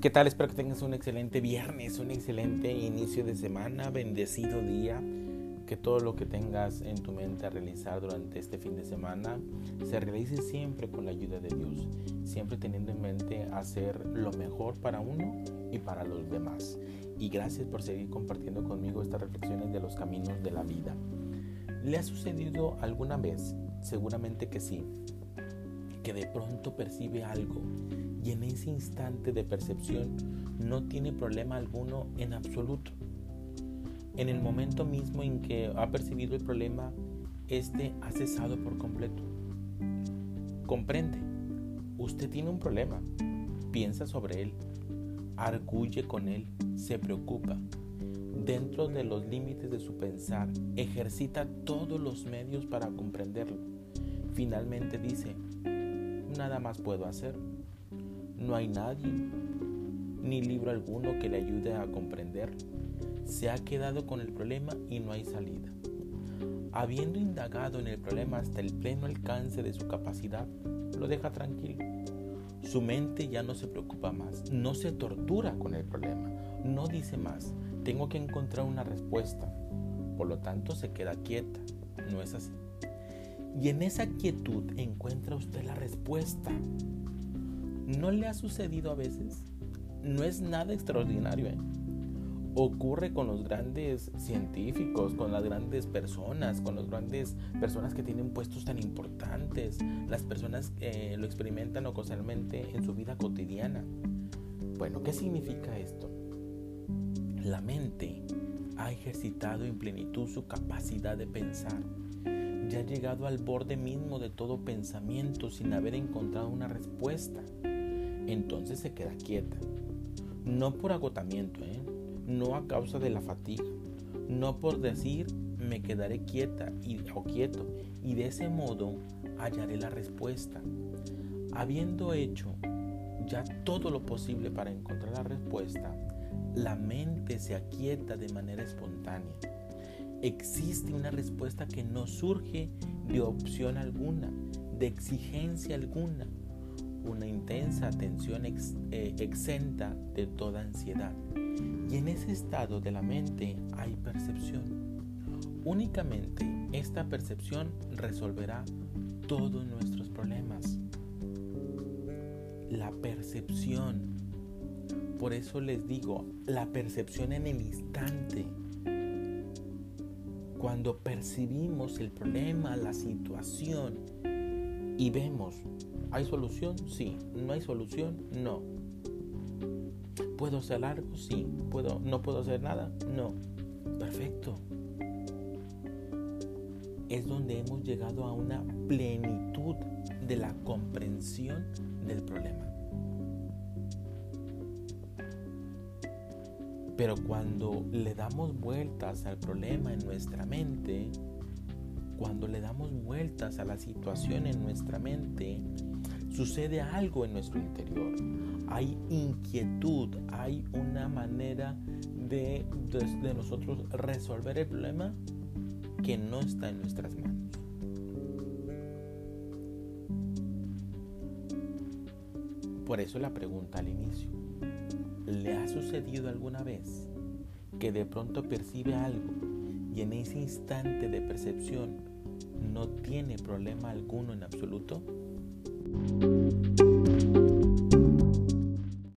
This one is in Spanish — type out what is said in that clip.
¿Qué tal? Espero que tengas un excelente viernes, un excelente inicio de semana, bendecido día. Que todo lo que tengas en tu mente a realizar durante este fin de semana se realice siempre con la ayuda de Dios, siempre teniendo en mente hacer lo mejor para uno y para los demás. Y gracias por seguir compartiendo conmigo estas reflexiones de los caminos de la vida. ¿Le ha sucedido alguna vez? Seguramente que sí. Que de pronto percibe algo y en ese instante de percepción no tiene problema alguno en absoluto. En el momento mismo en que ha percibido el problema, este ha cesado por completo. Comprende, usted tiene un problema, piensa sobre él, arguye con él, se preocupa. Dentro de los límites de su pensar, ejercita todos los medios para comprenderlo. Finalmente dice, nada más puedo hacer no hay nadie, ni libro alguno que le ayude a comprender. Se ha quedado con el problema y no hay salida. Habiendo indagado en el problema hasta el pleno alcance de su capacidad, lo deja tranquilo. Su mente ya no se preocupa más, no se tortura con el problema, no dice más, tengo que encontrar una respuesta. Por lo tanto, se queda quieta. No es así. Y en esa quietud encuentra usted la respuesta. ¿No le ha sucedido a veces? No es nada extraordinario. ¿eh? Ocurre con los grandes científicos, con las grandes personas, con las grandes personas que tienen puestos tan importantes, las personas que lo experimentan ocasionalmente en su vida cotidiana. Bueno, ¿qué significa esto? La mente ha ejercitado en plenitud su capacidad de pensar ya llegado al borde mismo de todo pensamiento sin haber encontrado una respuesta entonces se queda quieta. No por agotamiento, ¿eh? no a causa de la fatiga, no por decir me quedaré quieta y, o quieto y de ese modo hallaré la respuesta. Habiendo hecho ya todo lo posible para encontrar la respuesta, la mente se aquieta de manera espontánea. Existe una respuesta que no surge de opción alguna, de exigencia alguna, una intensa atención eh, exenta de toda ansiedad. Y en ese estado de la mente hay percepción. Únicamente esta percepción resolverá todos nuestros problemas. La percepción. Por eso les digo, la percepción en el instante. Cuando percibimos el problema, la situación y vemos ¿Hay solución? Sí. ¿No hay solución? No. ¿Puedo hacer algo? Sí. ¿Puedo, ¿No puedo hacer nada? No. Perfecto. Es donde hemos llegado a una plenitud de la comprensión del problema. Pero cuando le damos vueltas al problema en nuestra mente, cuando le damos vueltas a la situación en nuestra mente, sucede algo en nuestro interior. Hay inquietud, hay una manera de, de, nosotros resolver el problema que no está en nuestras manos. Por eso la pregunta al inicio, ¿Le ha sucedido alguna vez que de pronto percibe algo y en ese instante de percepción no tiene problema alguno en absoluto?